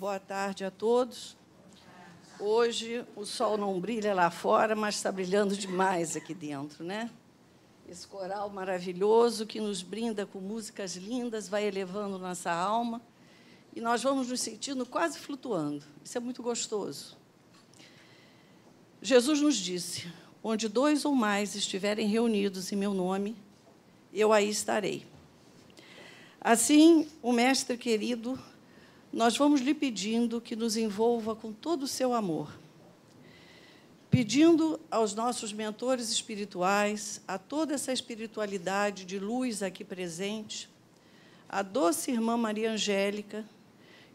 boa tarde a todos. Hoje o sol não brilha lá fora, mas está brilhando demais aqui dentro, né? Esse coral maravilhoso que nos brinda com músicas lindas, vai elevando nossa alma e nós vamos nos sentindo quase flutuando. Isso é muito gostoso. Jesus nos disse: Onde dois ou mais estiverem reunidos em meu nome, eu aí estarei. Assim, o Mestre querido, nós vamos lhe pedindo que nos envolva com todo o seu amor, pedindo aos nossos mentores espirituais, a toda essa espiritualidade de luz aqui presente, a doce irmã Maria Angélica,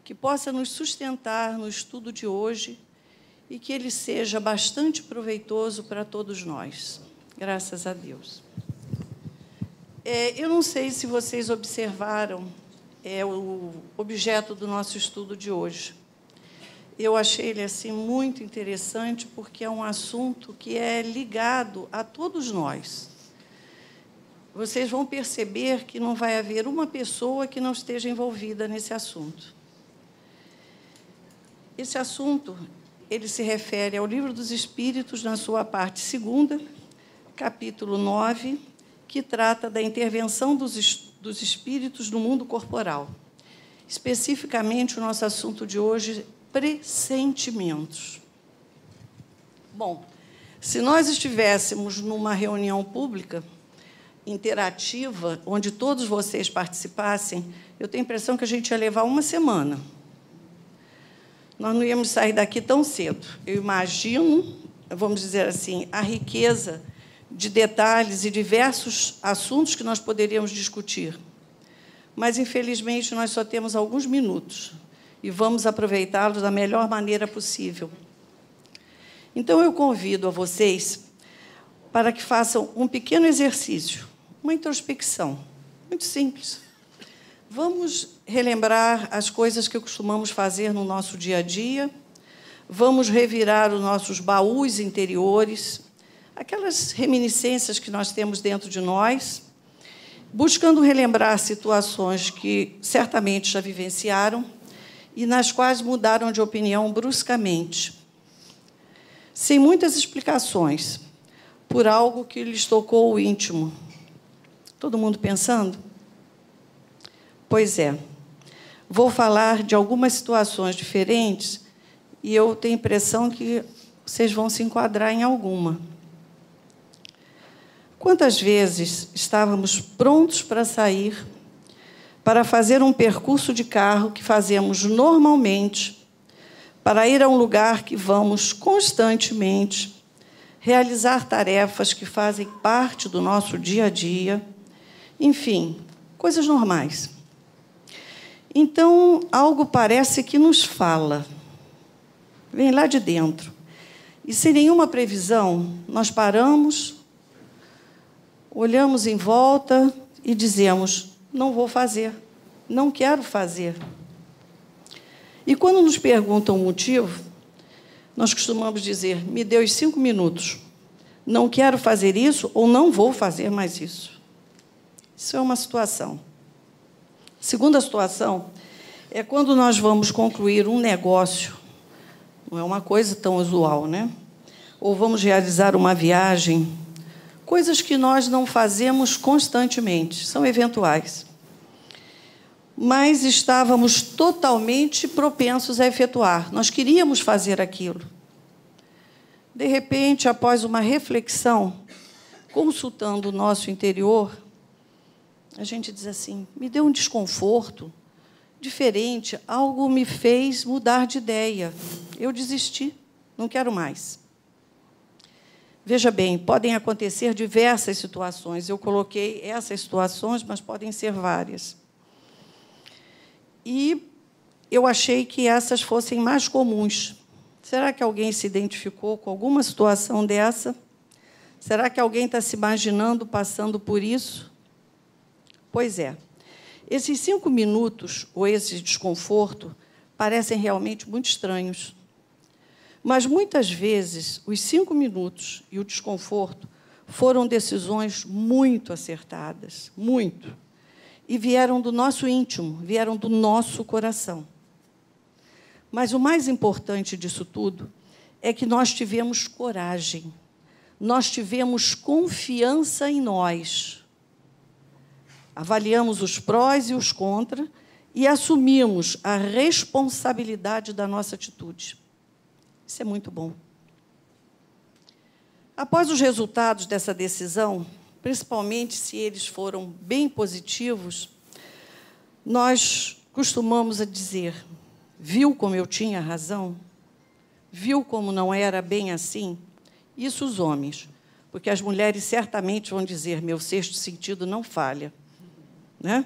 que possa nos sustentar no estudo de hoje e que ele seja bastante proveitoso para todos nós. Graças a Deus. É, eu não sei se vocês observaram é, o objeto do nosso estudo de hoje. Eu achei ele assim muito interessante porque é um assunto que é ligado a todos nós. Vocês vão perceber que não vai haver uma pessoa que não esteja envolvida nesse assunto. Esse assunto ele se refere ao Livro dos Espíritos, na sua parte segunda, capítulo 9, que trata da intervenção dos, dos espíritos no mundo corporal. Especificamente, o nosso assunto de hoje, pressentimentos. Bom, se nós estivéssemos numa reunião pública, interativa, onde todos vocês participassem, eu tenho a impressão que a gente ia levar uma semana nós não íamos sair daqui tão cedo. Eu imagino, vamos dizer assim, a riqueza de detalhes e diversos assuntos que nós poderíamos discutir. Mas, infelizmente, nós só temos alguns minutos e vamos aproveitá-los da melhor maneira possível. Então, eu convido a vocês para que façam um pequeno exercício, uma introspecção, muito simples. Vamos relembrar as coisas que costumamos fazer no nosso dia a dia, vamos revirar os nossos baús interiores, aquelas reminiscências que nós temos dentro de nós, buscando relembrar situações que certamente já vivenciaram e nas quais mudaram de opinião bruscamente, sem muitas explicações, por algo que lhes tocou o íntimo. Todo mundo pensando? Pois é. Vou falar de algumas situações diferentes e eu tenho a impressão que vocês vão se enquadrar em alguma. Quantas vezes estávamos prontos para sair, para fazer um percurso de carro que fazemos normalmente, para ir a um lugar que vamos constantemente, realizar tarefas que fazem parte do nosso dia a dia, enfim, coisas normais. Então, algo parece que nos fala, vem lá de dentro. E sem nenhuma previsão, nós paramos, olhamos em volta e dizemos: não vou fazer, não quero fazer. E quando nos perguntam o motivo, nós costumamos dizer: me dê os cinco minutos, não quero fazer isso ou não vou fazer mais isso. Isso é uma situação. Segunda situação é quando nós vamos concluir um negócio, não é uma coisa tão usual, né? Ou vamos realizar uma viagem, coisas que nós não fazemos constantemente, são eventuais. Mas estávamos totalmente propensos a efetuar, nós queríamos fazer aquilo. De repente, após uma reflexão, consultando o nosso interior, a gente diz assim: me deu um desconforto diferente, algo me fez mudar de ideia. Eu desisti, não quero mais. Veja bem, podem acontecer diversas situações. Eu coloquei essas situações, mas podem ser várias. E eu achei que essas fossem mais comuns. Será que alguém se identificou com alguma situação dessa? Será que alguém está se imaginando passando por isso? Pois é. Esses cinco minutos, ou esse desconforto, parecem realmente muito estranhos. Mas muitas vezes, os cinco minutos e o desconforto foram decisões muito acertadas, muito. E vieram do nosso íntimo, vieram do nosso coração. Mas o mais importante disso tudo é que nós tivemos coragem, nós tivemos confiança em nós. Avaliamos os prós e os contras e assumimos a responsabilidade da nossa atitude. Isso é muito bom. Após os resultados dessa decisão, principalmente se eles foram bem positivos, nós costumamos a dizer: viu como eu tinha razão? Viu como não era bem assim? Isso os homens, porque as mulheres certamente vão dizer: meu sexto sentido não falha. Né?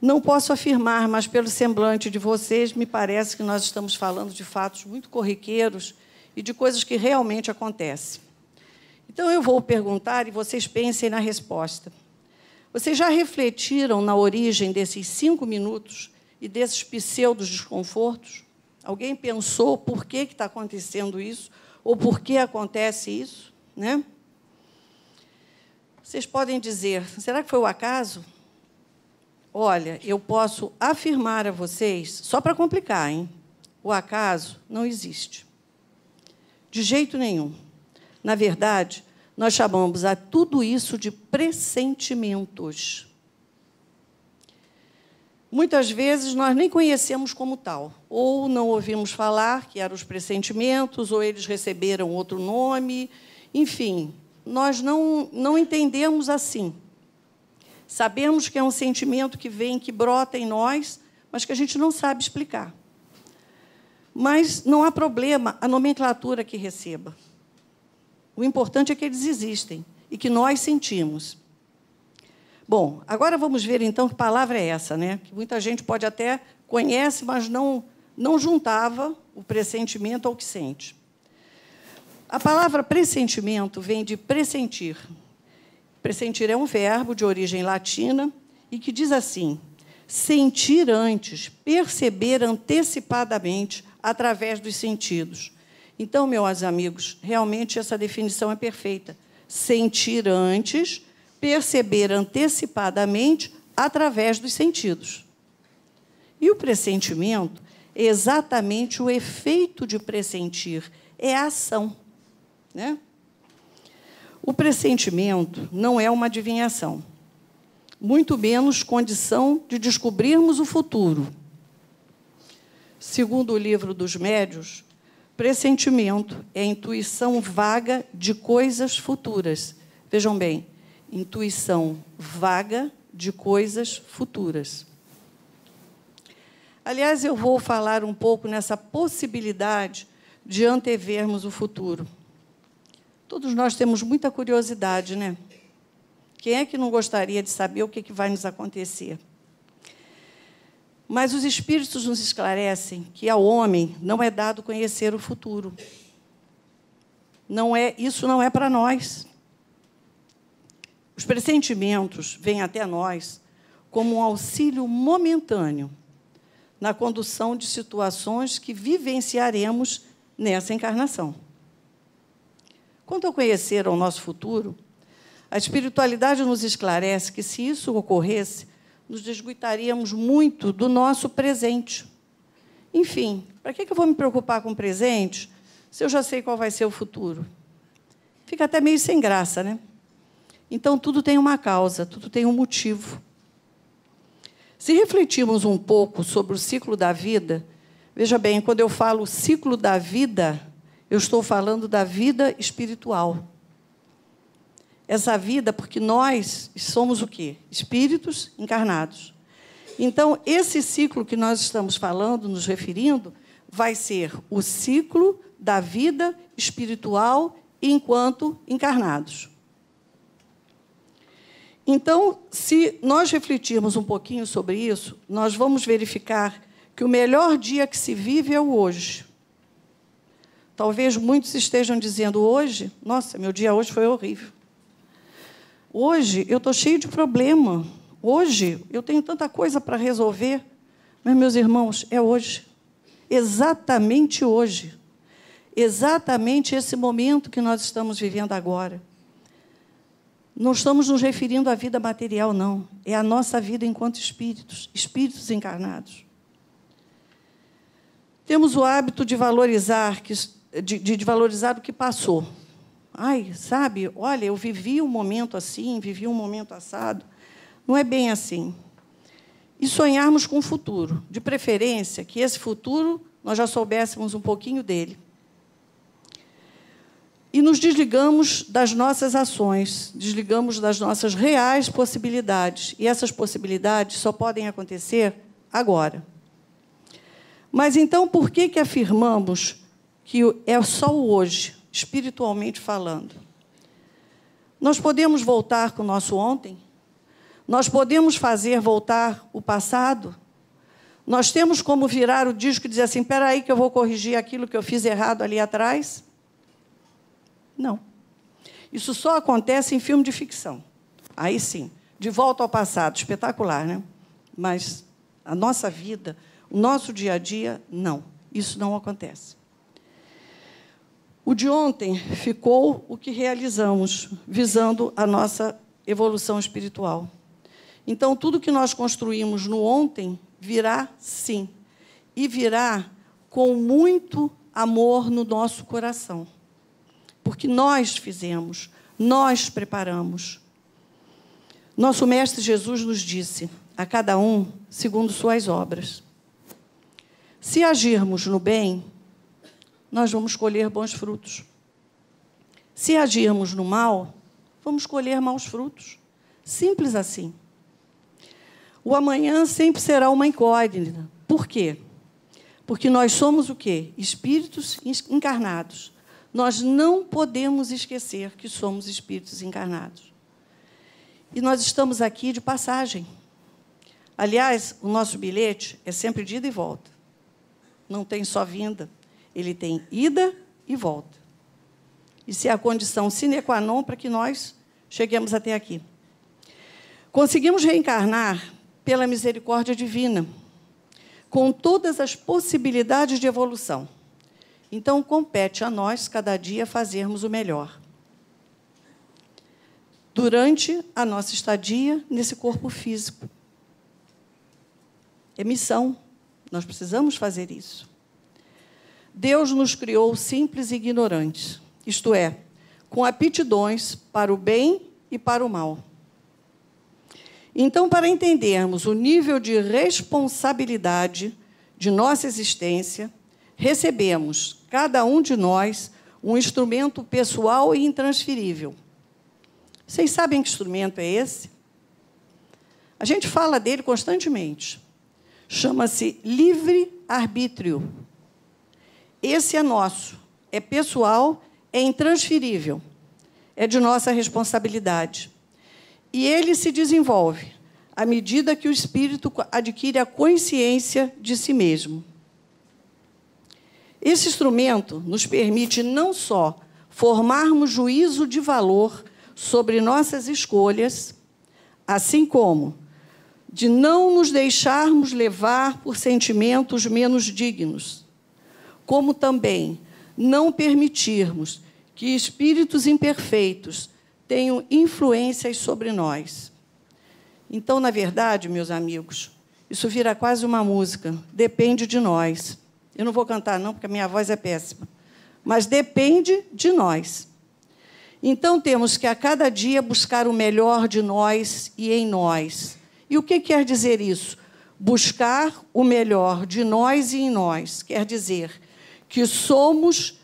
Não posso afirmar, mas pelo semblante de vocês, me parece que nós estamos falando de fatos muito corriqueiros e de coisas que realmente acontecem. Então, eu vou perguntar e vocês pensem na resposta. Vocês já refletiram na origem desses cinco minutos e desses pseudos desconfortos? Alguém pensou por que está acontecendo isso? Ou por que acontece isso? Né? Vocês podem dizer, será que foi o acaso? Olha, eu posso afirmar a vocês, só para complicar, hein? O acaso não existe. De jeito nenhum. Na verdade, nós chamamos a tudo isso de pressentimentos. Muitas vezes nós nem conhecemos como tal, ou não ouvimos falar que eram os pressentimentos, ou eles receberam outro nome, enfim, nós não, não entendemos assim. Sabemos que é um sentimento que vem, que brota em nós, mas que a gente não sabe explicar. Mas não há problema a nomenclatura que receba. O importante é que eles existem e que nós sentimos. Bom, agora vamos ver então que palavra é essa, né? Que muita gente pode até conhece, mas não não juntava o pressentimento ao que sente. A palavra pressentimento vem de pressentir. Pressentir é um verbo de origem latina e que diz assim: sentir antes, perceber antecipadamente através dos sentidos. Então, meus amigos, realmente essa definição é perfeita. Sentir antes, perceber antecipadamente através dos sentidos. E o pressentimento é exatamente o efeito de pressentir, é a ação. Né? O pressentimento não é uma adivinhação, muito menos condição de descobrirmos o futuro. Segundo o livro dos médios, pressentimento é intuição vaga de coisas futuras. Vejam bem, intuição vaga de coisas futuras. Aliás, eu vou falar um pouco nessa possibilidade de antevermos o futuro. Todos nós temos muita curiosidade, né? Quem é que não gostaria de saber o que vai nos acontecer? Mas os espíritos nos esclarecem que ao homem não é dado conhecer o futuro. Não é, isso não é para nós. Os pressentimentos vêm até nós como um auxílio momentâneo na condução de situações que vivenciaremos nessa encarnação. Quanto a conhecer o nosso futuro, a espiritualidade nos esclarece que, se isso ocorresse, nos desguitaríamos muito do nosso presente. Enfim, para que eu vou me preocupar com o presente se eu já sei qual vai ser o futuro? Fica até meio sem graça, né? Então, tudo tem uma causa, tudo tem um motivo. Se refletirmos um pouco sobre o ciclo da vida, veja bem, quando eu falo ciclo da vida, eu estou falando da vida espiritual. Essa vida, porque nós somos o quê? Espíritos encarnados. Então, esse ciclo que nós estamos falando, nos referindo, vai ser o ciclo da vida espiritual enquanto encarnados. Então, se nós refletirmos um pouquinho sobre isso, nós vamos verificar que o melhor dia que se vive é o hoje. Talvez muitos estejam dizendo hoje, nossa, meu dia hoje foi horrível. Hoje eu estou cheio de problema. Hoje eu tenho tanta coisa para resolver. Mas, meus irmãos, é hoje. Exatamente hoje. Exatamente esse momento que nós estamos vivendo agora. Não estamos nos referindo à vida material, não. É a nossa vida enquanto espíritos, espíritos encarnados. Temos o hábito de valorizar, de, de valorizar o que passou. Ai, sabe, olha, eu vivi um momento assim, vivi um momento assado. Não é bem assim. E sonharmos com o futuro, de preferência que esse futuro nós já soubéssemos um pouquinho dele. E nos desligamos das nossas ações, desligamos das nossas reais possibilidades. E essas possibilidades só podem acontecer agora. Mas então, por que, que afirmamos que é só o hoje, espiritualmente falando? Nós podemos voltar com o nosso ontem? Nós podemos fazer voltar o passado? Nós temos como virar o disco e dizer assim: espera aí que eu vou corrigir aquilo que eu fiz errado ali atrás? Não. Isso só acontece em filme de ficção. Aí sim, de volta ao passado, espetacular, né? Mas a nossa vida, o nosso dia a dia, não. Isso não acontece. O de ontem ficou o que realizamos, visando a nossa evolução espiritual. Então, tudo que nós construímos no ontem virá sim, e virá com muito amor no nosso coração porque nós fizemos, nós preparamos. Nosso Mestre Jesus nos disse: a cada um segundo suas obras. Se agirmos no bem, nós vamos colher bons frutos. Se agirmos no mal, vamos colher maus frutos. Simples assim. O amanhã sempre será uma incógnita. Por quê? Porque nós somos o quê? Espíritos encarnados nós não podemos esquecer que somos espíritos encarnados. E nós estamos aqui de passagem. Aliás, o nosso bilhete é sempre de ida e volta. Não tem só vinda, ele tem ida e volta. Isso é a condição sine qua non para que nós cheguemos até aqui. Conseguimos reencarnar pela misericórdia divina, com todas as possibilidades de evolução. Então, compete a nós, cada dia, fazermos o melhor. Durante a nossa estadia nesse corpo físico. É missão. Nós precisamos fazer isso. Deus nos criou simples e ignorantes, isto é, com aptidões para o bem e para o mal. Então, para entendermos o nível de responsabilidade de nossa existência, recebemos, cada um de nós, um instrumento pessoal e intransferível. Vocês sabem que instrumento é esse? A gente fala dele constantemente. Chama-se livre-arbítrio. Esse é nosso, é pessoal, é intransferível, é de nossa responsabilidade. E ele se desenvolve à medida que o espírito adquire a consciência de si mesmo. Esse instrumento nos permite não só formarmos juízo de valor sobre nossas escolhas, assim como de não nos deixarmos levar por sentimentos menos dignos, como também não permitirmos que espíritos imperfeitos tenham influências sobre nós. Então, na verdade, meus amigos, isso vira quase uma música, depende de nós. Eu não vou cantar, não, porque a minha voz é péssima. Mas depende de nós. Então temos que a cada dia buscar o melhor de nós e em nós. E o que quer dizer isso? Buscar o melhor de nós e em nós. Quer dizer que somos.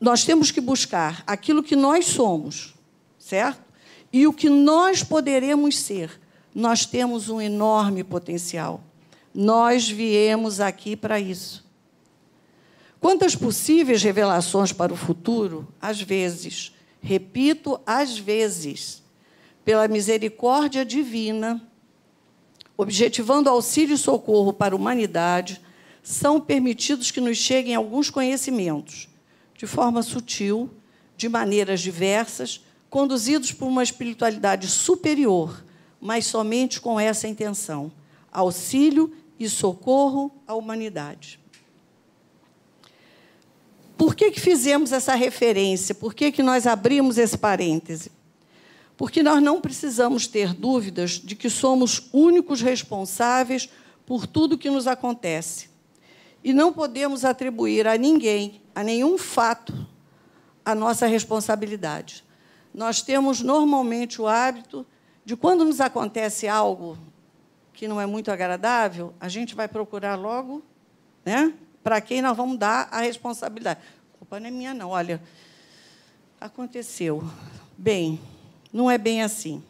Nós temos que buscar aquilo que nós somos, certo? E o que nós poderemos ser. Nós temos um enorme potencial. Nós viemos aqui para isso. Quantas possíveis revelações para o futuro, às vezes, repito, às vezes, pela misericórdia divina, objetivando auxílio e socorro para a humanidade, são permitidos que nos cheguem alguns conhecimentos, de forma sutil, de maneiras diversas, conduzidos por uma espiritualidade superior, mas somente com essa intenção: auxílio e socorro à humanidade. Por que, que fizemos essa referência? Por que, que nós abrimos esse parêntese? Porque nós não precisamos ter dúvidas de que somos únicos responsáveis por tudo que nos acontece. E não podemos atribuir a ninguém, a nenhum fato, a nossa responsabilidade. Nós temos normalmente o hábito de, quando nos acontece algo que não é muito agradável, a gente vai procurar logo né, para quem nós vamos dar a responsabilidade. A culpa não é minha, não. Olha, aconteceu. Bem, não é bem assim.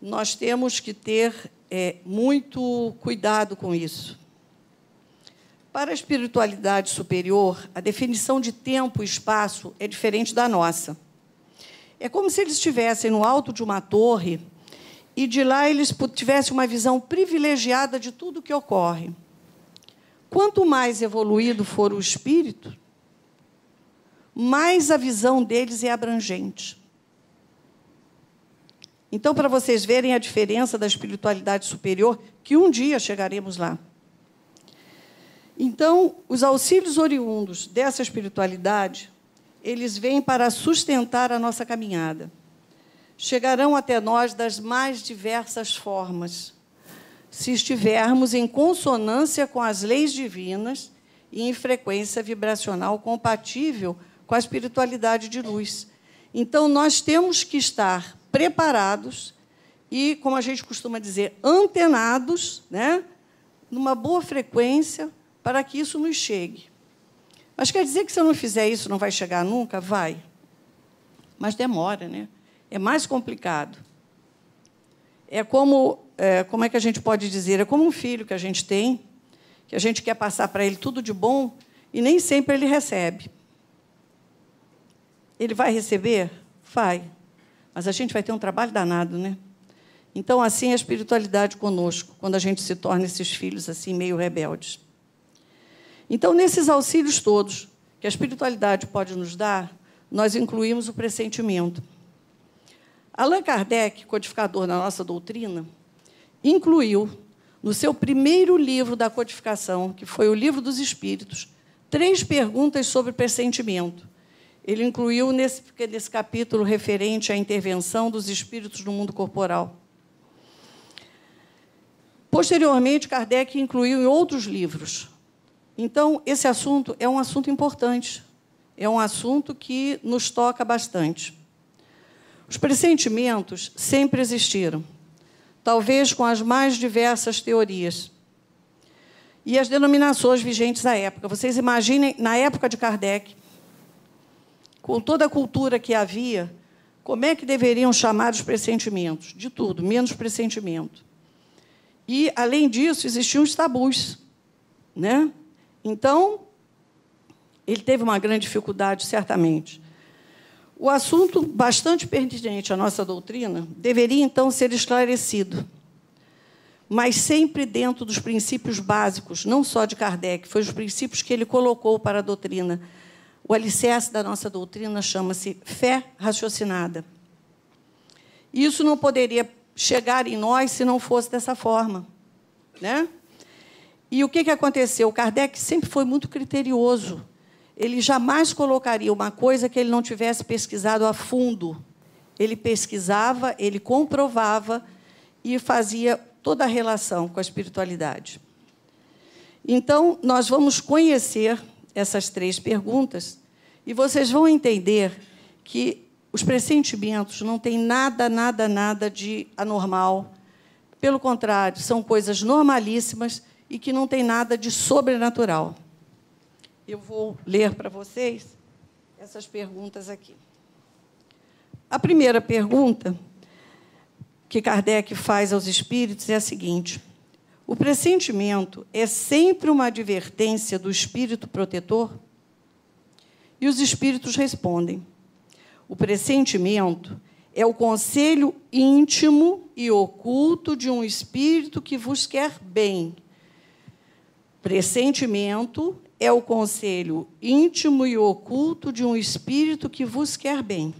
Nós temos que ter é, muito cuidado com isso. Para a espiritualidade superior, a definição de tempo e espaço é diferente da nossa. É como se eles estivessem no alto de uma torre e de lá eles tivessem uma visão privilegiada de tudo o que ocorre. Quanto mais evoluído for o espírito, mais a visão deles é abrangente. Então, para vocês verem a diferença da espiritualidade superior, que um dia chegaremos lá. Então, os auxílios oriundos dessa espiritualidade, eles vêm para sustentar a nossa caminhada chegarão até nós das mais diversas formas, se estivermos em consonância com as leis divinas e em frequência vibracional compatível com a espiritualidade de luz. Então, nós temos que estar preparados e, como a gente costuma dizer, antenados, né, numa boa frequência para que isso nos chegue. Mas quer dizer que se eu não fizer isso, não vai chegar nunca? Vai. Mas demora, né? é mais complicado. É como, é, como é que a gente pode dizer? É como um filho que a gente tem, que a gente quer passar para ele tudo de bom e nem sempre ele recebe. Ele vai receber? Vai. Mas a gente vai ter um trabalho danado, né? Então, assim é a espiritualidade conosco, quando a gente se torna esses filhos assim meio rebeldes. Então, nesses auxílios todos que a espiritualidade pode nos dar, nós incluímos o pressentimento. Allan Kardec, codificador da nossa doutrina, incluiu no seu primeiro livro da codificação, que foi o Livro dos Espíritos, três perguntas sobre pressentimento. Ele incluiu nesse, nesse capítulo referente à intervenção dos espíritos no mundo corporal. Posteriormente, Kardec incluiu em outros livros. Então, esse assunto é um assunto importante, é um assunto que nos toca bastante. Os pressentimentos sempre existiram, talvez com as mais diversas teorias. E as denominações vigentes à época. Vocês imaginem, na época de Kardec, com toda a cultura que havia, como é que deveriam chamar os pressentimentos? De tudo, menos pressentimento. E, além disso, existiam os tabus. Né? Então, ele teve uma grande dificuldade, certamente. O assunto, bastante pertinente à nossa doutrina, deveria então ser esclarecido, mas sempre dentro dos princípios básicos, não só de Kardec, foi os princípios que ele colocou para a doutrina. O alicerce da nossa doutrina chama-se fé raciocinada. Isso não poderia chegar em nós se não fosse dessa forma. Né? E o que, que aconteceu? Kardec sempre foi muito criterioso ele jamais colocaria uma coisa que ele não tivesse pesquisado a fundo. Ele pesquisava, ele comprovava e fazia toda a relação com a espiritualidade. Então, nós vamos conhecer essas três perguntas e vocês vão entender que os pressentimentos não têm nada, nada, nada de anormal. Pelo contrário, são coisas normalíssimas e que não têm nada de sobrenatural eu vou ler para vocês essas perguntas aqui. A primeira pergunta que Kardec faz aos espíritos é a seguinte: o pressentimento é sempre uma advertência do espírito protetor? E os espíritos respondem: o pressentimento é o conselho íntimo e oculto de um espírito que vos quer bem. Pressentimento é o conselho íntimo e oculto de um espírito que vos quer bem.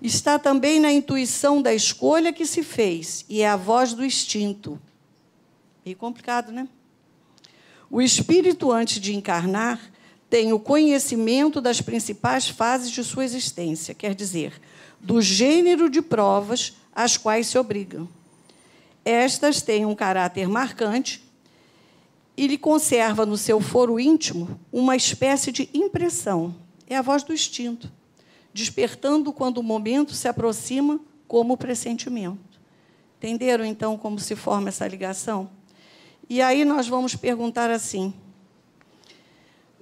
Está também na intuição da escolha que se fez, e é a voz do instinto. Meio complicado, né? O espírito, antes de encarnar, tem o conhecimento das principais fases de sua existência, quer dizer, do gênero de provas às quais se obrigam. Estas têm um caráter marcante ele conserva no seu foro íntimo uma espécie de impressão. É a voz do instinto, despertando quando o momento se aproxima como pressentimento. Entenderam então como se forma essa ligação? E aí nós vamos perguntar assim: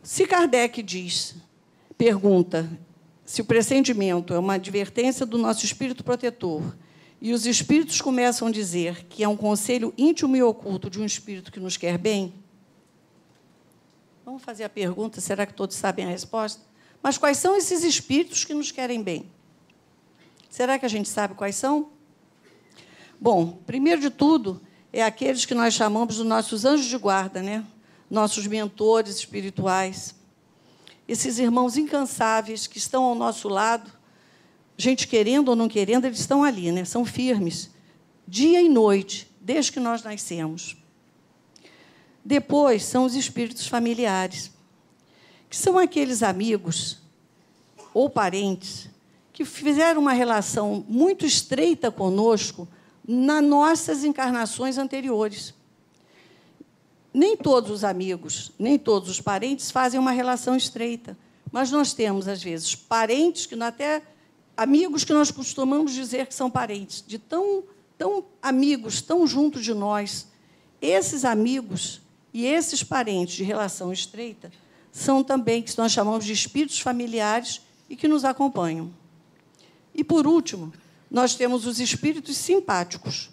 se Kardec diz, pergunta, se o pressentimento é uma advertência do nosso espírito protetor, e os espíritos começam a dizer que é um conselho íntimo e oculto de um espírito que nos quer bem, vamos fazer a pergunta, será que todos sabem a resposta? Mas quais são esses espíritos que nos querem bem? Será que a gente sabe quais são? Bom, primeiro de tudo, é aqueles que nós chamamos de nossos anjos de guarda, né? nossos mentores espirituais, esses irmãos incansáveis que estão ao nosso lado, gente querendo ou não querendo, eles estão ali, né? são firmes, dia e noite, desde que nós nascemos. Depois são os espíritos familiares, que são aqueles amigos ou parentes que fizeram uma relação muito estreita conosco nas nossas encarnações anteriores. Nem todos os amigos, nem todos os parentes fazem uma relação estreita, mas nós temos, às vezes, parentes que até amigos que nós costumamos dizer que são parentes, de tão, tão amigos, tão junto de nós. Esses amigos e esses parentes de relação estreita são também que nós chamamos de espíritos familiares e que nos acompanham. E por último, nós temos os espíritos simpáticos,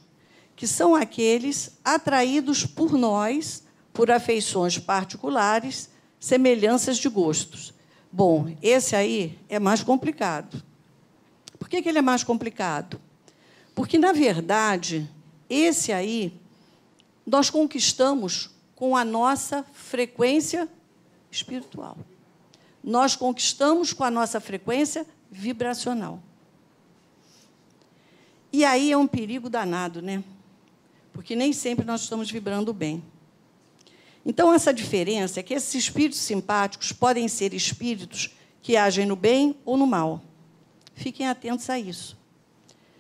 que são aqueles atraídos por nós por afeições particulares, semelhanças de gostos. Bom, esse aí é mais complicado. Por que, que ele é mais complicado? Porque, na verdade, esse aí nós conquistamos com a nossa frequência espiritual. Nós conquistamos com a nossa frequência vibracional. E aí é um perigo danado, né? Porque nem sempre nós estamos vibrando bem. Então, essa diferença é que esses espíritos simpáticos podem ser espíritos que agem no bem ou no mal. Fiquem atentos a isso.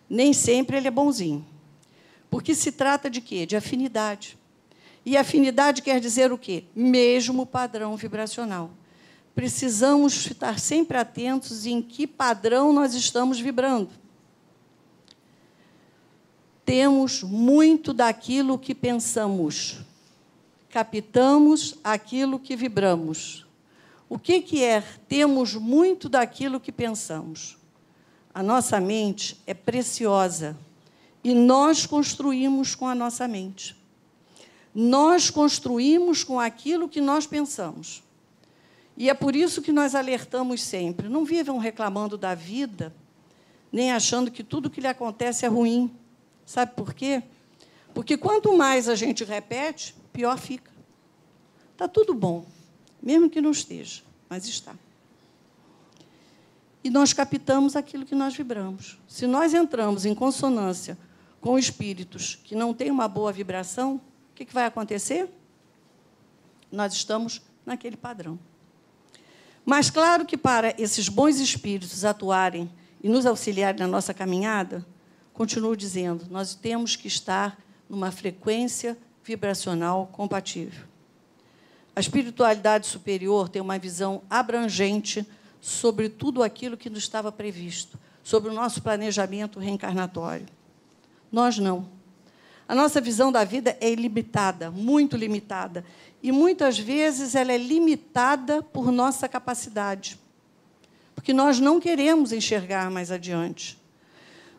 Nem sempre ele é bonzinho. Porque se trata de quê? De afinidade. E afinidade quer dizer o quê? Mesmo padrão vibracional. Precisamos estar sempre atentos em que padrão nós estamos vibrando. Temos muito daquilo que pensamos captamos aquilo que vibramos. O que, que é temos muito daquilo que pensamos? A nossa mente é preciosa e nós construímos com a nossa mente. Nós construímos com aquilo que nós pensamos. E é por isso que nós alertamos sempre: não vivam reclamando da vida, nem achando que tudo que lhe acontece é ruim. Sabe por quê? Porque quanto mais a gente repete, pior fica. Está tudo bom, mesmo que não esteja, mas está. E nós captamos aquilo que nós vibramos. Se nós entramos em consonância com espíritos que não têm uma boa vibração, o que vai acontecer? Nós estamos naquele padrão. Mas, claro que para esses bons espíritos atuarem e nos auxiliarem na nossa caminhada, continuo dizendo, nós temos que estar numa frequência vibracional compatível. A espiritualidade superior tem uma visão abrangente sobre tudo aquilo que nos estava previsto, sobre o nosso planejamento reencarnatório. Nós não. A nossa visão da vida é ilimitada, muito limitada, e muitas vezes ela é limitada por nossa capacidade. Porque nós não queremos enxergar mais adiante.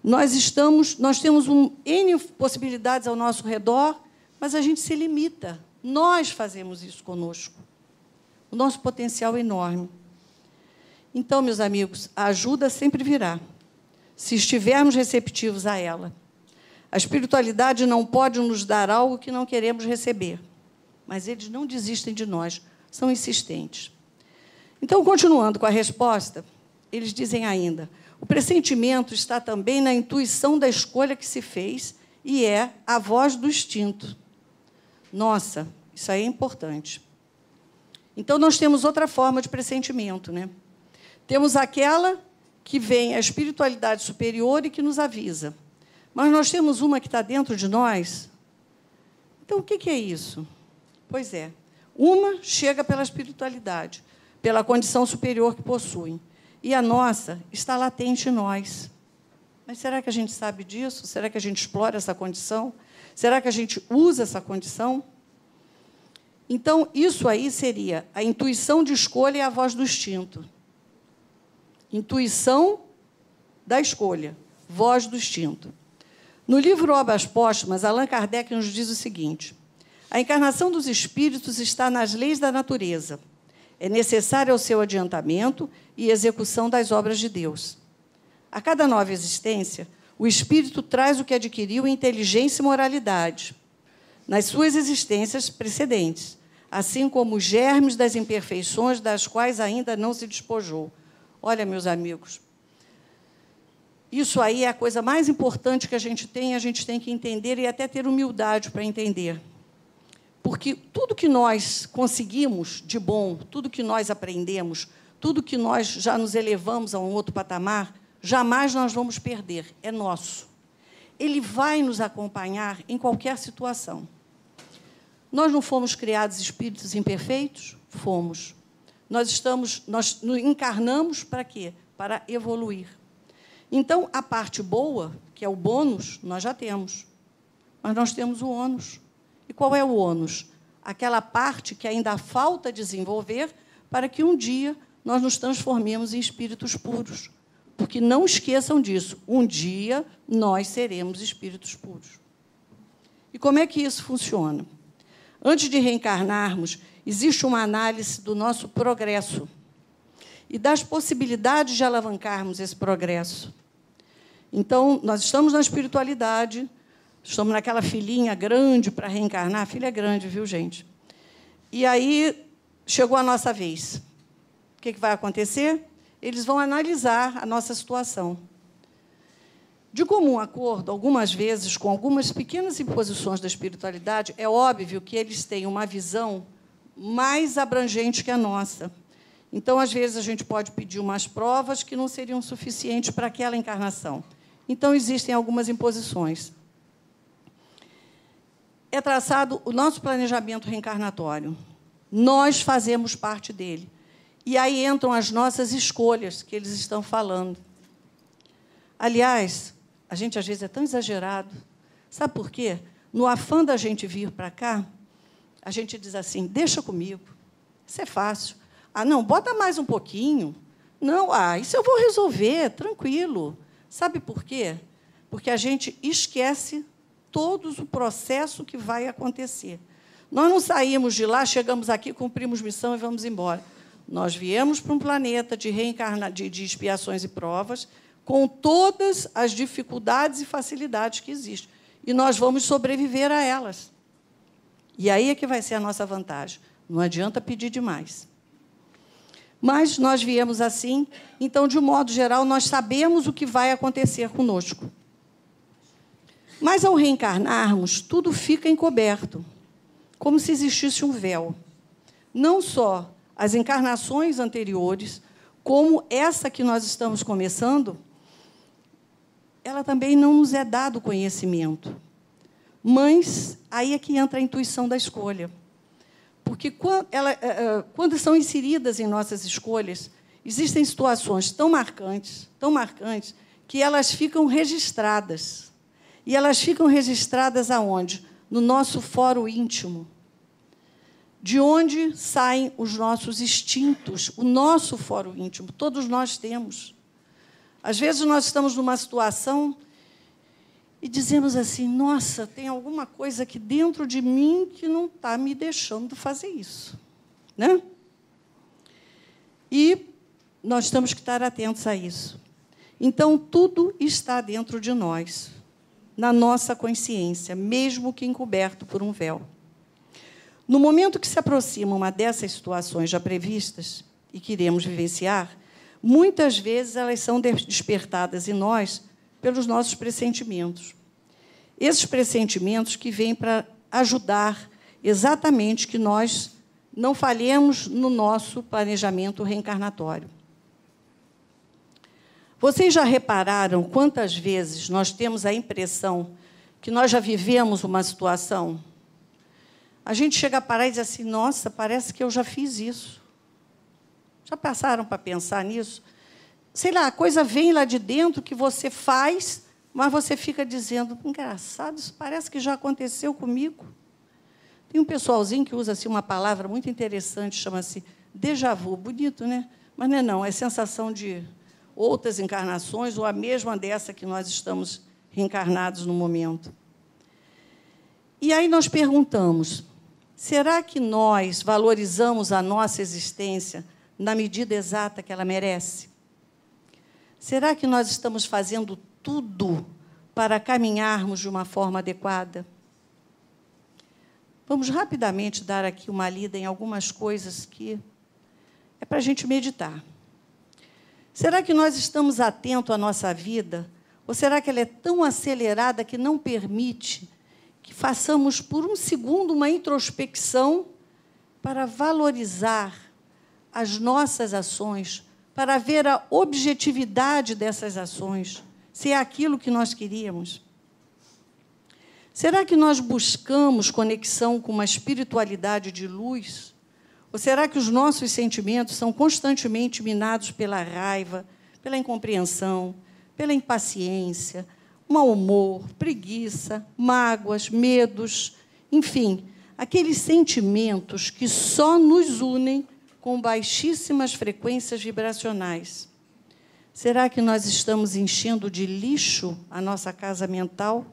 Nós estamos, nós temos um N possibilidades ao nosso redor mas a gente se limita. Nós fazemos isso conosco. O nosso potencial é enorme. Então, meus amigos, a ajuda sempre virá, se estivermos receptivos a ela. A espiritualidade não pode nos dar algo que não queremos receber, mas eles não desistem de nós, são insistentes. Então, continuando com a resposta, eles dizem ainda: o pressentimento está também na intuição da escolha que se fez e é a voz do instinto. Nossa, isso aí é importante. Então, nós temos outra forma de pressentimento. Né? Temos aquela que vem a espiritualidade superior e que nos avisa. Mas nós temos uma que está dentro de nós. Então, o que é isso? Pois é. Uma chega pela espiritualidade, pela condição superior que possuem. E a nossa está latente em nós. Mas será que a gente sabe disso? Será que a gente explora essa condição? Será que a gente usa essa condição? Então, isso aí seria a intuição de escolha e a voz do instinto. Intuição da escolha, voz do instinto. No livro Obras Póstumas, Allan Kardec nos diz o seguinte: a encarnação dos espíritos está nas leis da natureza. É necessária ao seu adiantamento e execução das obras de Deus. A cada nova existência, o espírito traz o que adquiriu em inteligência e moralidade nas suas existências precedentes, assim como os germes das imperfeições das quais ainda não se despojou. Olha, meus amigos, isso aí é a coisa mais importante que a gente tem, a gente tem que entender e até ter humildade para entender. Porque tudo que nós conseguimos de bom, tudo que nós aprendemos, tudo que nós já nos elevamos a um outro patamar, jamais nós vamos perder, é nosso. Ele vai nos acompanhar em qualquer situação. Nós não fomos criados espíritos imperfeitos? Fomos. Nós estamos, nós encarnamos para quê? Para evoluir. Então, a parte boa, que é o bônus, nós já temos. Mas nós temos o ônus. E qual é o ônus? Aquela parte que ainda falta desenvolver para que um dia nós nos transformemos em espíritos puros. Porque não esqueçam disso, um dia nós seremos espíritos puros. E como é que isso funciona? Antes de reencarnarmos, existe uma análise do nosso progresso e das possibilidades de alavancarmos esse progresso. Então, nós estamos na espiritualidade, estamos naquela filhinha grande para reencarnar. A filha é grande, viu, gente? E aí chegou a nossa vez. O que vai acontecer? Eles vão analisar a nossa situação. De comum acordo, algumas vezes, com algumas pequenas imposições da espiritualidade, é óbvio que eles têm uma visão mais abrangente que a nossa. Então, às vezes, a gente pode pedir umas provas que não seriam suficientes para aquela encarnação. Então, existem algumas imposições. É traçado o nosso planejamento reencarnatório. Nós fazemos parte dele. E aí entram as nossas escolhas que eles estão falando. Aliás, a gente às vezes é tão exagerado. Sabe por quê? No afã da gente vir para cá, a gente diz assim: deixa comigo, isso é fácil. Ah, não, bota mais um pouquinho. Não, ah, isso eu vou resolver, tranquilo. Sabe por quê? Porque a gente esquece todo o processo que vai acontecer. Nós não saímos de lá, chegamos aqui, cumprimos missão e vamos embora. Nós viemos para um planeta de, reencarna... de, de expiações e provas com todas as dificuldades e facilidades que existem. E nós vamos sobreviver a elas. E aí é que vai ser a nossa vantagem. Não adianta pedir demais. Mas nós viemos assim, então, de um modo geral, nós sabemos o que vai acontecer conosco. Mas, ao reencarnarmos, tudo fica encoberto, como se existisse um véu. Não só as encarnações anteriores, como essa que nós estamos começando, ela também não nos é dado conhecimento. Mas aí é que entra a intuição da escolha. Porque quando, ela, eh, eh, quando são inseridas em nossas escolhas, existem situações tão marcantes, tão marcantes, que elas ficam registradas. E elas ficam registradas aonde? No nosso fórum íntimo. De onde saem os nossos instintos, o nosso fórum íntimo, todos nós temos. Às vezes nós estamos numa situação e dizemos assim: nossa, tem alguma coisa aqui dentro de mim que não está me deixando fazer isso. Né? E nós temos que estar atentos a isso. Então, tudo está dentro de nós, na nossa consciência, mesmo que encoberto por um véu. No momento que se aproxima uma dessas situações já previstas e que iremos vivenciar, muitas vezes elas são despertadas em nós pelos nossos pressentimentos. Esses pressentimentos que vêm para ajudar exatamente que nós não falhemos no nosso planejamento reencarnatório. Vocês já repararam quantas vezes nós temos a impressão que nós já vivemos uma situação? a gente chega a parar e diz assim: nossa, parece que eu já fiz isso. Já passaram para pensar nisso? Sei lá, a coisa vem lá de dentro que você faz, mas você fica dizendo: engraçado, isso parece que já aconteceu comigo. Tem um pessoalzinho que usa assim, uma palavra muito interessante, chama-se déjà vu. Bonito, né? Mas não é não, é sensação de outras encarnações ou a mesma dessa que nós estamos reencarnados no momento. E aí nós perguntamos: será que nós valorizamos a nossa existência na medida exata que ela merece? Será que nós estamos fazendo tudo para caminharmos de uma forma adequada? Vamos rapidamente dar aqui uma lida em algumas coisas que é para a gente meditar. Será que nós estamos atentos à nossa vida? Ou será que ela é tão acelerada que não permite que façamos por um segundo uma introspecção para valorizar as nossas ações, para ver a objetividade dessas ações, se é aquilo que nós queríamos? Será que nós buscamos conexão com uma espiritualidade de luz? Ou será que os nossos sentimentos são constantemente minados pela raiva, pela incompreensão, pela impaciência, mau humor, preguiça, mágoas, medos, enfim, aqueles sentimentos que só nos unem com baixíssimas frequências vibracionais? Será que nós estamos enchendo de lixo a nossa casa mental?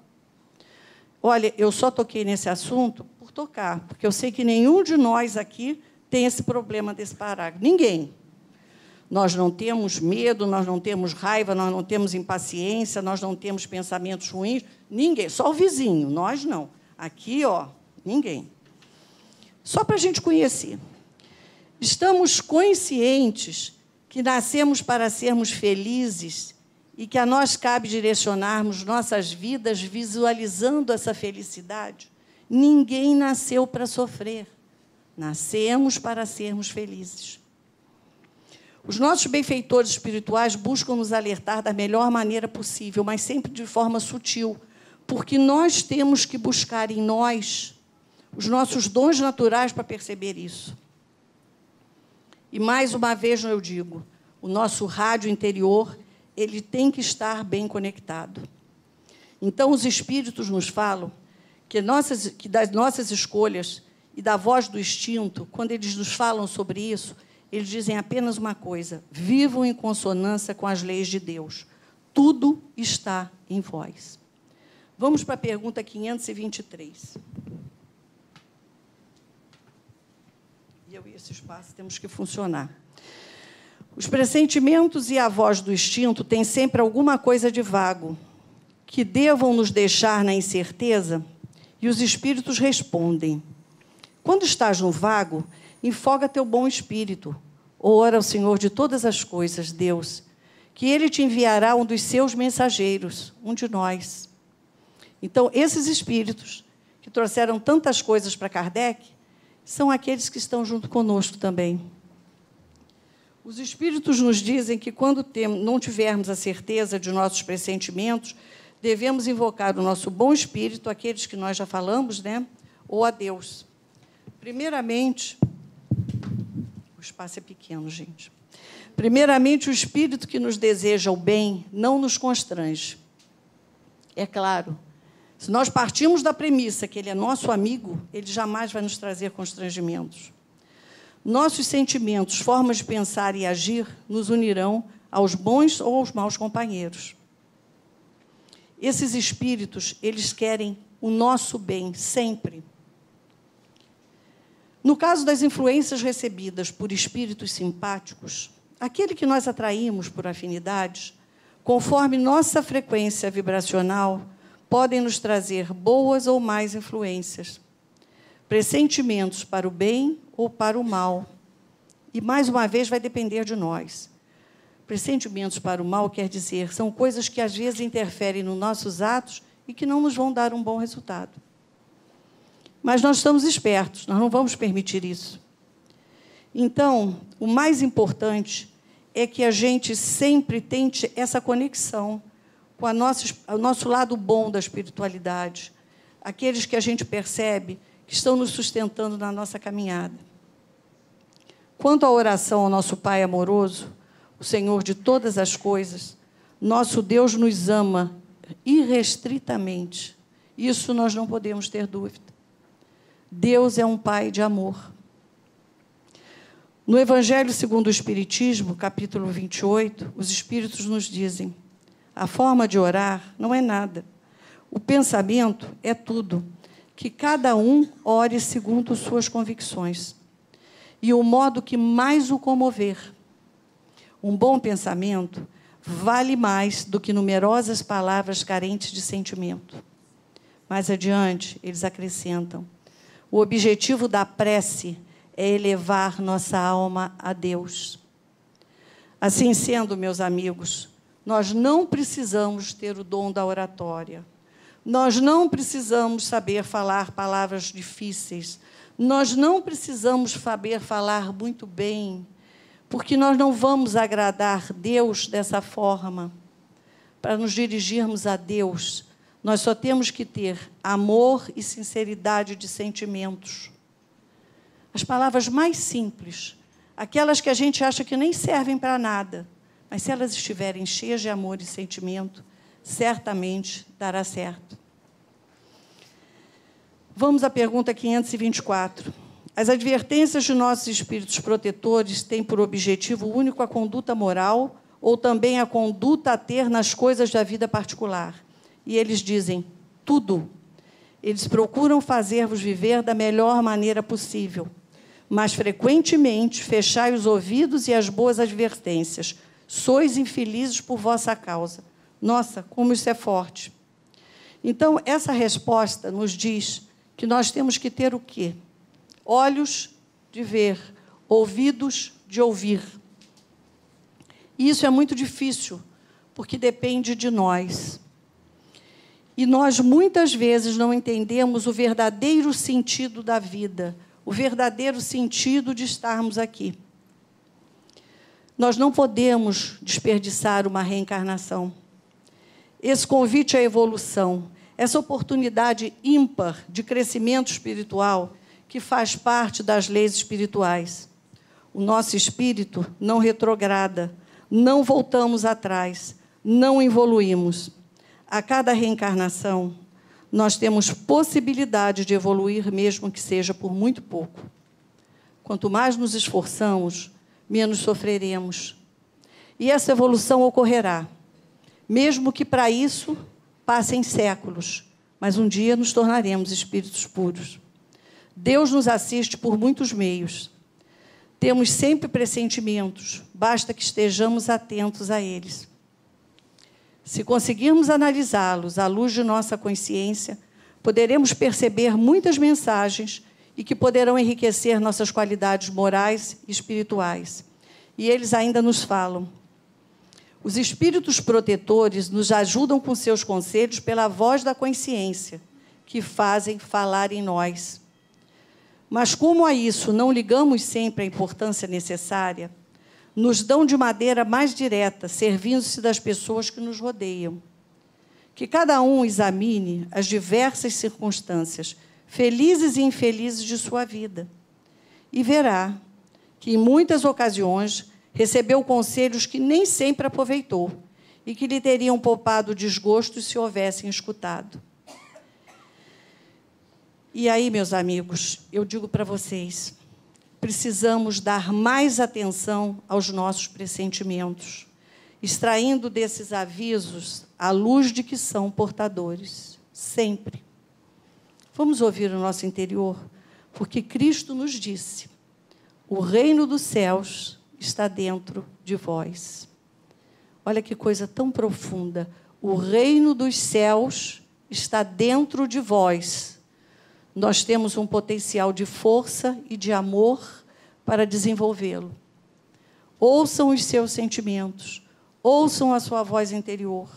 Olha, eu só toquei nesse assunto por tocar, porque eu sei que nenhum de nós aqui tem esse problema desse parágrafo. Ninguém. Nós não temos medo, nós não temos raiva, nós não temos impaciência, nós não temos pensamentos ruins. Ninguém. Só o vizinho, nós não. Aqui, ó, ninguém. Só para a gente conhecer. Estamos conscientes que nascemos para sermos felizes e que a nós cabe direcionarmos nossas vidas visualizando essa felicidade. Ninguém nasceu para sofrer. Nascemos para sermos felizes. Os nossos benfeitores espirituais buscam nos alertar da melhor maneira possível, mas sempre de forma sutil, porque nós temos que buscar em nós os nossos dons naturais para perceber isso. E mais uma vez eu digo, o nosso rádio interior ele tem que estar bem conectado. Então, os espíritos nos falam que, nossas, que das nossas escolhas e da voz do instinto, quando eles nos falam sobre isso, eles dizem apenas uma coisa: vivam em consonância com as leis de Deus. Tudo está em vós. Vamos para a pergunta 523. E eu esse espaço temos que funcionar. Os pressentimentos e a voz do instinto têm sempre alguma coisa de vago, que devam nos deixar na incerteza, e os espíritos respondem. Quando estás no vago, infoga teu bom espírito. Ora ao Senhor de todas as coisas, Deus, que ele te enviará um dos seus mensageiros, um de nós. Então, esses espíritos que trouxeram tantas coisas para Kardec são aqueles que estão junto conosco também. Os espíritos nos dizem que quando não tivermos a certeza de nossos pressentimentos, devemos invocar o nosso bom espírito, aqueles que nós já falamos, né? ou a Deus. Primeiramente, o espaço é pequeno, gente. Primeiramente, o espírito que nos deseja o bem não nos constrange. É claro, se nós partimos da premissa que ele é nosso amigo, ele jamais vai nos trazer constrangimentos. Nossos sentimentos, formas de pensar e agir nos unirão aos bons ou aos maus companheiros. Esses espíritos, eles querem o nosso bem sempre. No caso das influências recebidas por espíritos simpáticos, aquele que nós atraímos por afinidades, conforme nossa frequência vibracional, podem nos trazer boas ou mais influências, pressentimentos para o bem ou para o mal. E, mais uma vez, vai depender de nós. Pressentimentos para o mal quer dizer, são coisas que às vezes interferem nos nossos atos e que não nos vão dar um bom resultado. Mas nós estamos espertos, nós não vamos permitir isso. Então, o mais importante é que a gente sempre tente essa conexão com a nossa, o nosso lado bom da espiritualidade. Aqueles que a gente percebe que estão nos sustentando na nossa caminhada. Quanto à oração ao nosso Pai amoroso, o Senhor de todas as coisas, nosso Deus nos ama irrestritamente. Isso nós não podemos ter dúvida. Deus é um Pai de amor. No Evangelho segundo o Espiritismo, capítulo 28, os Espíritos nos dizem: a forma de orar não é nada. O pensamento é tudo. Que cada um ore segundo suas convicções. E o modo que mais o comover. Um bom pensamento vale mais do que numerosas palavras carentes de sentimento. Mais adiante, eles acrescentam: o objetivo da prece é elevar nossa alma a Deus. Assim sendo, meus amigos, nós não precisamos ter o dom da oratória. Nós não precisamos saber falar palavras difíceis. Nós não precisamos saber falar muito bem porque nós não vamos agradar Deus dessa forma. Para nos dirigirmos a Deus, nós só temos que ter amor e sinceridade de sentimentos. As palavras mais simples, aquelas que a gente acha que nem servem para nada, mas se elas estiverem cheias de amor e sentimento, certamente dará certo. Vamos à pergunta 524. As advertências de nossos espíritos protetores têm por objetivo único a conduta moral ou também a conduta a ter nas coisas da vida particular. E eles dizem tudo. Eles procuram fazer-vos viver da melhor maneira possível, mas frequentemente fechai os ouvidos e as boas advertências. Sois infelizes por vossa causa. Nossa, como isso é forte. Então, essa resposta nos diz que nós temos que ter o quê? olhos de ver, ouvidos de ouvir. E isso é muito difícil, porque depende de nós. E nós muitas vezes não entendemos o verdadeiro sentido da vida, o verdadeiro sentido de estarmos aqui. Nós não podemos desperdiçar uma reencarnação. Esse convite à evolução, essa oportunidade ímpar de crescimento espiritual, que faz parte das leis espirituais. O nosso espírito não retrograda, não voltamos atrás, não evoluímos. A cada reencarnação, nós temos possibilidade de evoluir, mesmo que seja por muito pouco. Quanto mais nos esforçamos, menos sofreremos. E essa evolução ocorrerá, mesmo que para isso passem séculos, mas um dia nos tornaremos espíritos puros. Deus nos assiste por muitos meios. Temos sempre pressentimentos, basta que estejamos atentos a eles. Se conseguirmos analisá-los à luz de nossa consciência, poderemos perceber muitas mensagens e que poderão enriquecer nossas qualidades morais e espirituais. E eles ainda nos falam. Os espíritos protetores nos ajudam com seus conselhos pela voz da consciência, que fazem falar em nós. Mas, como a isso não ligamos sempre a importância necessária, nos dão de maneira mais direta, servindo-se das pessoas que nos rodeiam. Que cada um examine as diversas circunstâncias, felizes e infelizes de sua vida, e verá que, em muitas ocasiões, recebeu conselhos que nem sempre aproveitou e que lhe teriam poupado desgosto se houvessem escutado. E aí, meus amigos, eu digo para vocês, precisamos dar mais atenção aos nossos pressentimentos, extraindo desses avisos a luz de que são portadores, sempre. Vamos ouvir o nosso interior, porque Cristo nos disse: o reino dos céus está dentro de vós. Olha que coisa tão profunda. O reino dos céus está dentro de vós nós temos um potencial de força e de amor para desenvolvê-lo. Ouçam os seus sentimentos, ouçam a sua voz interior,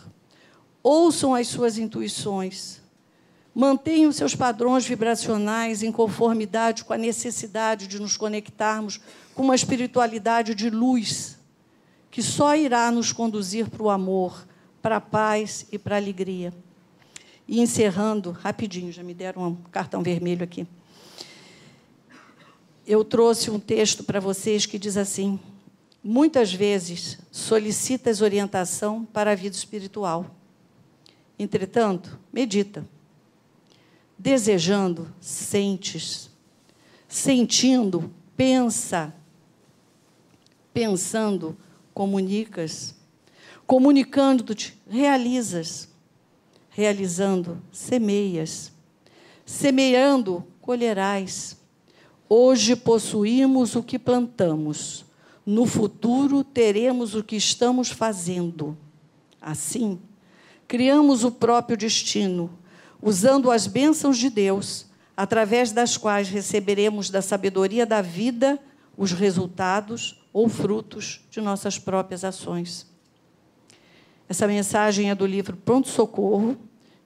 ouçam as suas intuições. Mantenham seus padrões vibracionais em conformidade com a necessidade de nos conectarmos com uma espiritualidade de luz, que só irá nos conduzir para o amor, para a paz e para a alegria. E encerrando, rapidinho, já me deram um cartão vermelho aqui. eu trouxe um texto para vocês que diz assim: muitas vezes solicitas orientação para a vida espiritual. Entretanto, medita. Desejando, sentes. Sentindo, pensa. Pensando, comunicas. Comunicando-te, realizas. Realizando, semeias. Semeando, colherás. Hoje possuímos o que plantamos. No futuro teremos o que estamos fazendo. Assim, criamos o próprio destino, usando as bênçãos de Deus, através das quais receberemos da sabedoria da vida os resultados ou frutos de nossas próprias ações. Essa mensagem é do livro Pronto Socorro,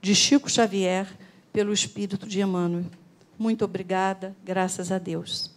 de Chico Xavier, pelo Espírito de Emmanuel. Muito obrigada, graças a Deus.